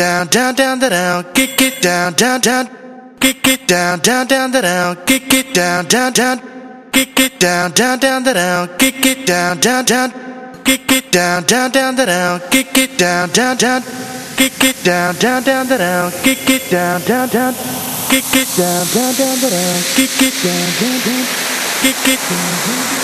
down, down, down, the down, kick it down, down, down, kick it down, down, down, the down, kick it down, down, down, kick it down, down, down, the down, kick it down, down, down, kick it down, down, down, the down, kick it down, down, down, kick it down, down, down, the down, kick it down, down, down, kick it down, down, down, the down, kick it down, down, down, kick it down, down,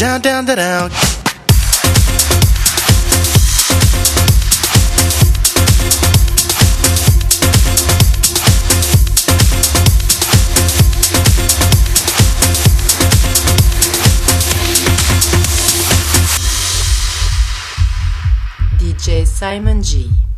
Down, down, down, down. DJ Simon G.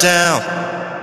down.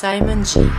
Simon G.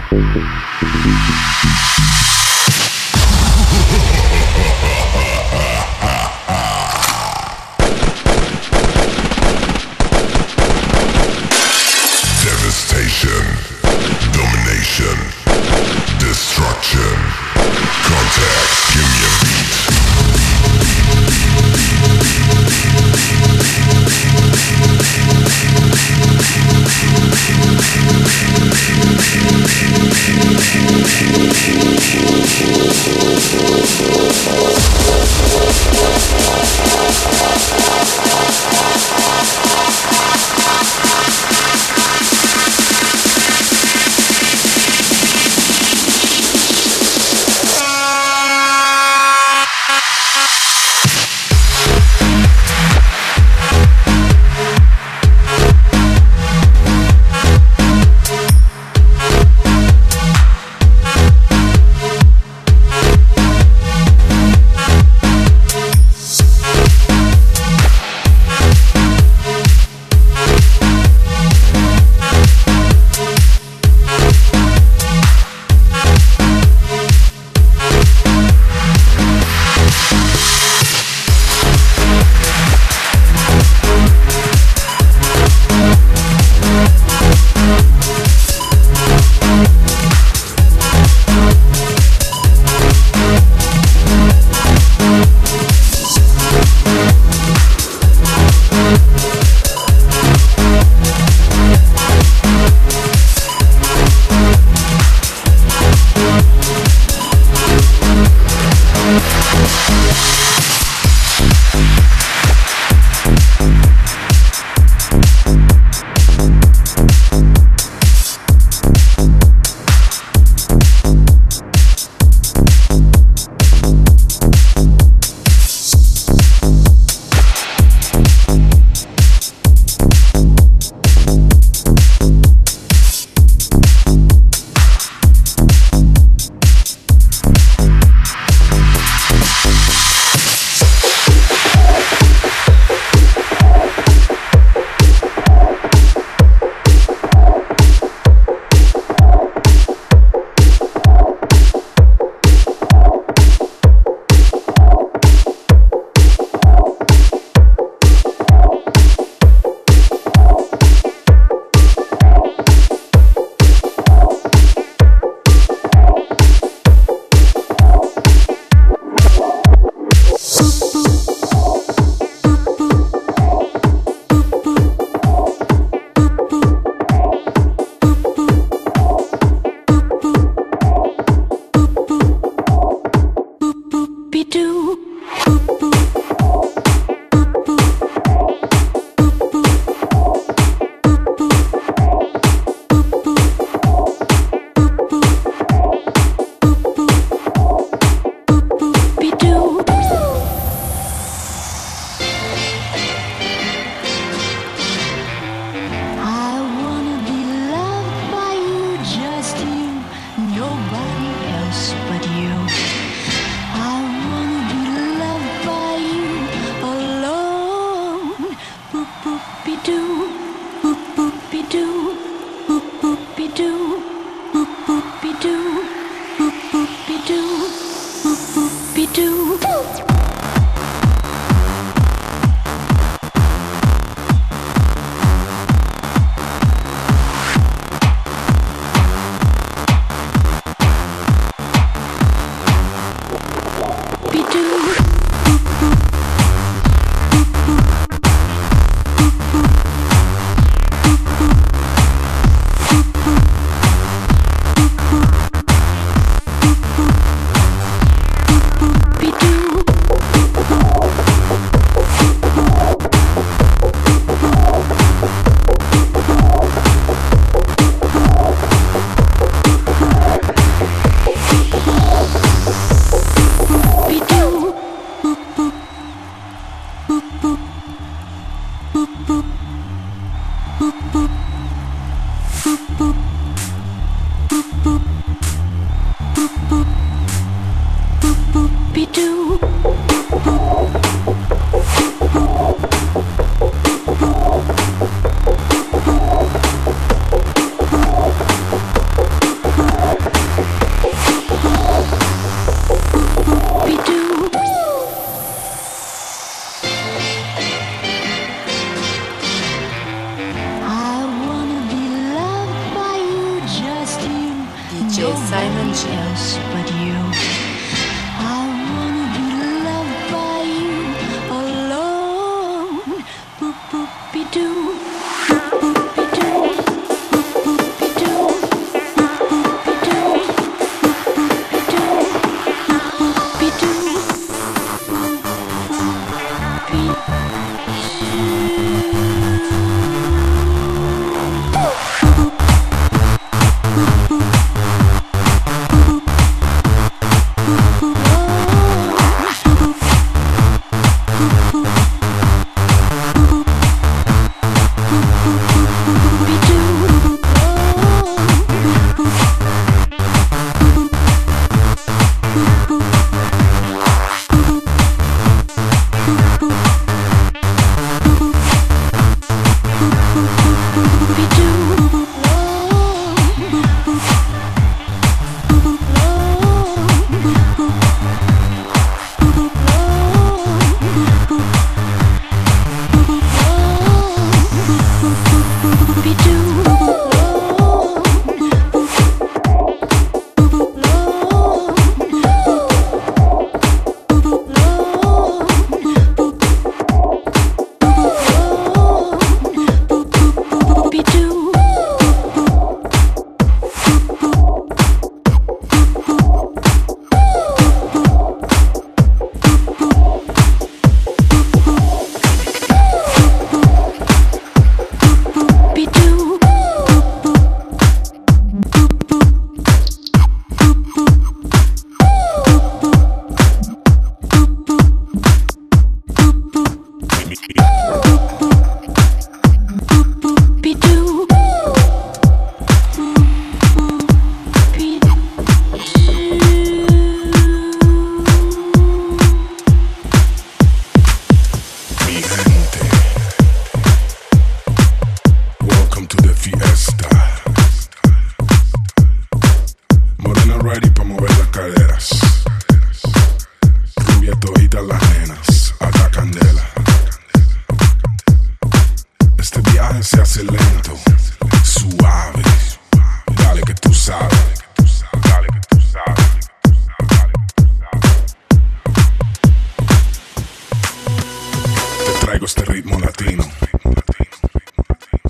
este ritmo latino.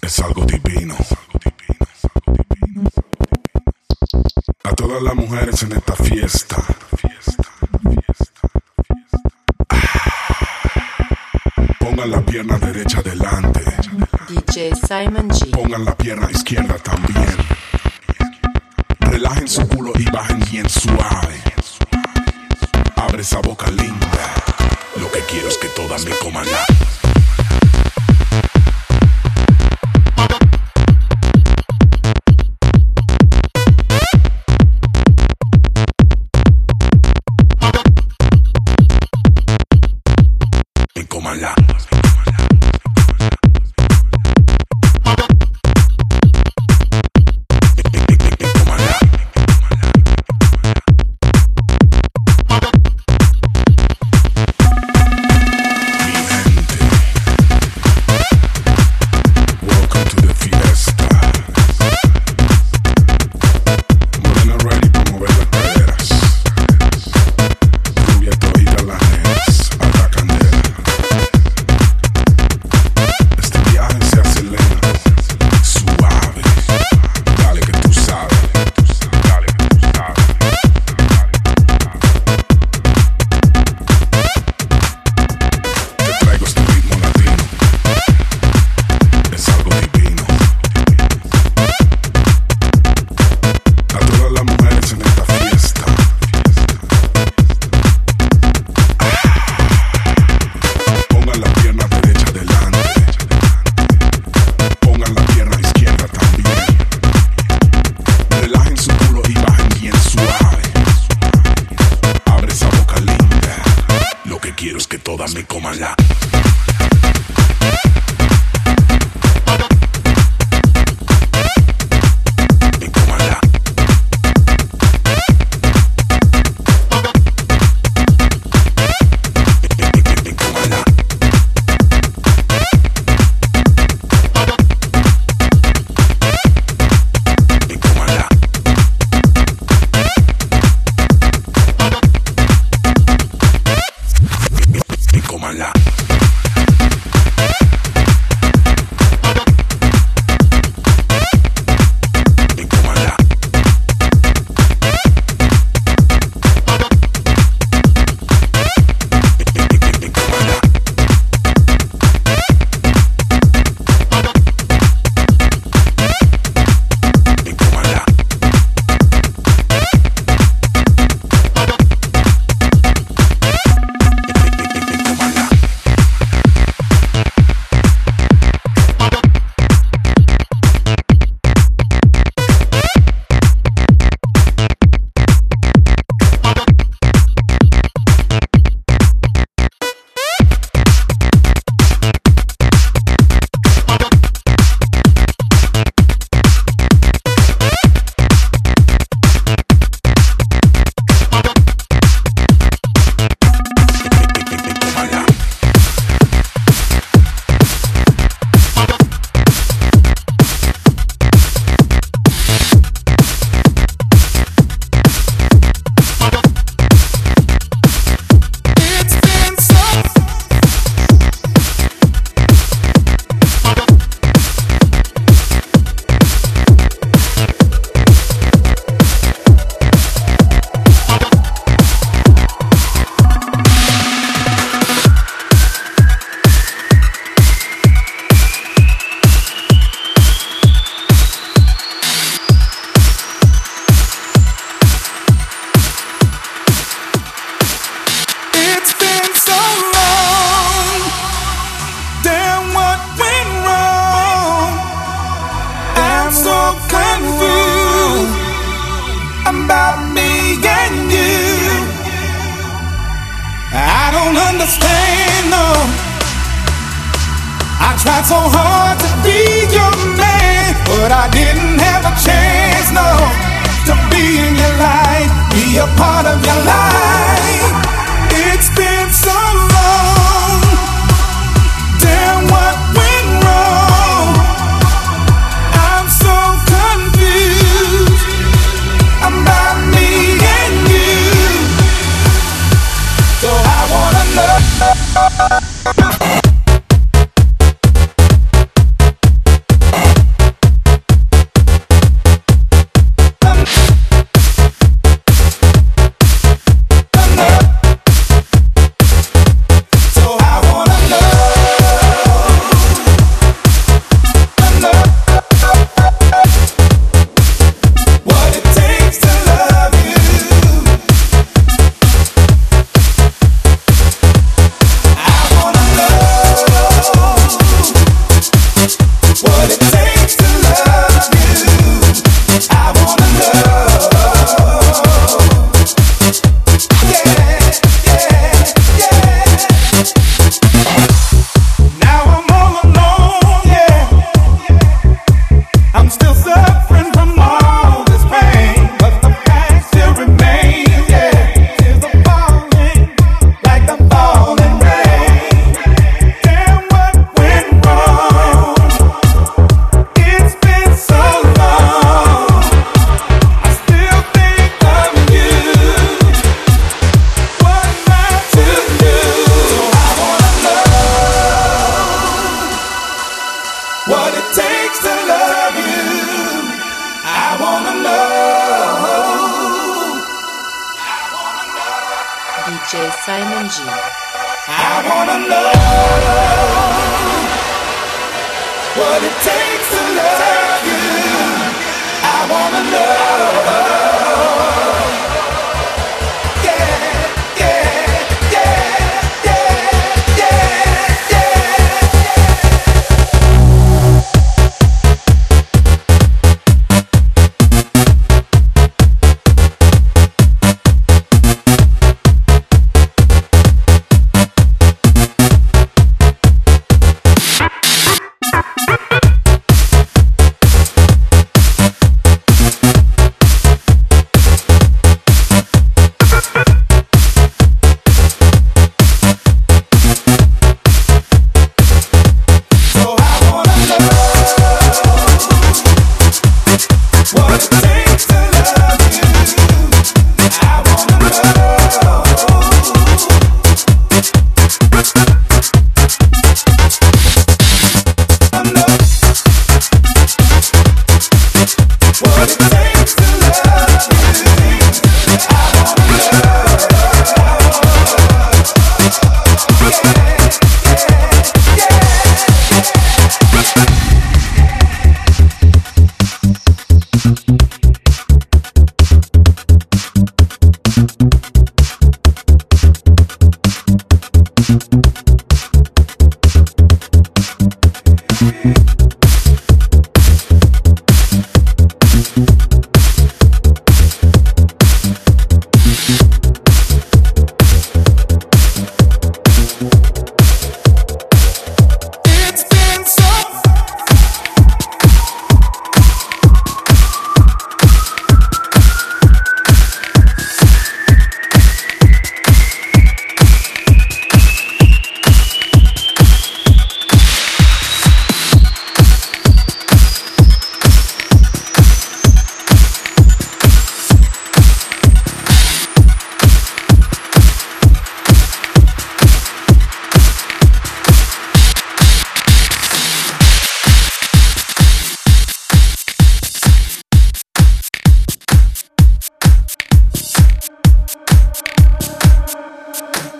Es algo divino. A todas las mujeres en esta fiesta. Pongan la pierna derecha adelante. DJ Simon G. Pongan la pierna izquierda también. Relajen su culo y bajen bien suave. Abre esa boca linda. Lo que quiero es que todas me coman la.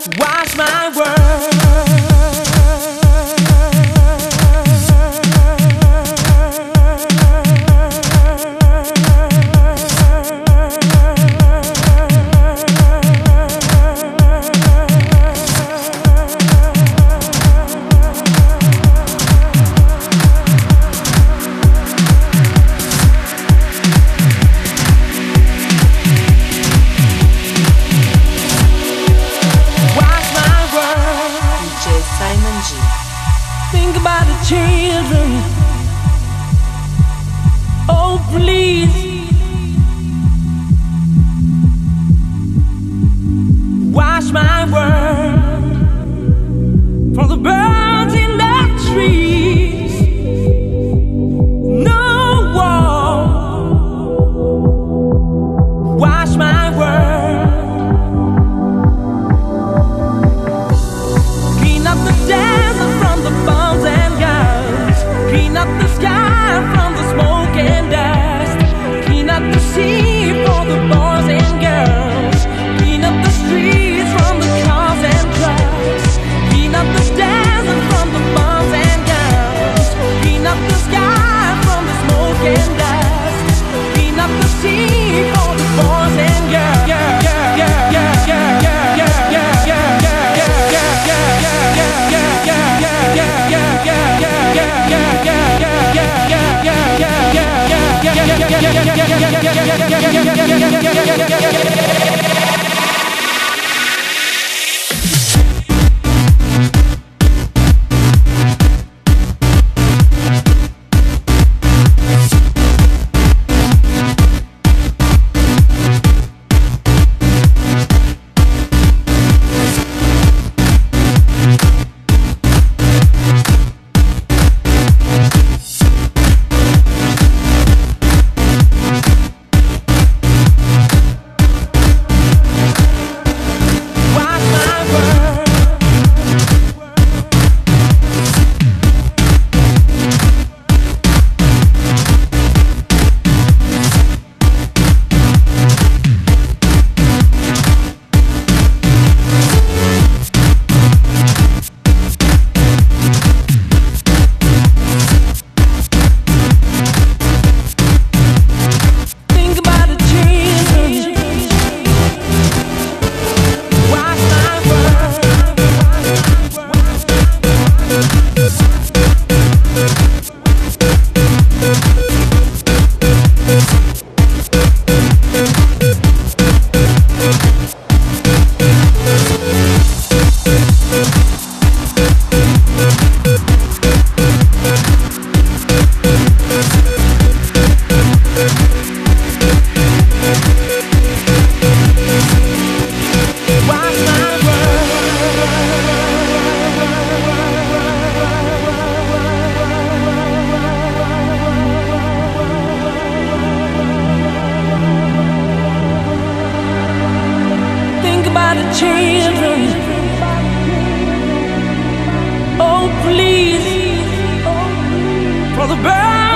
Watch my world.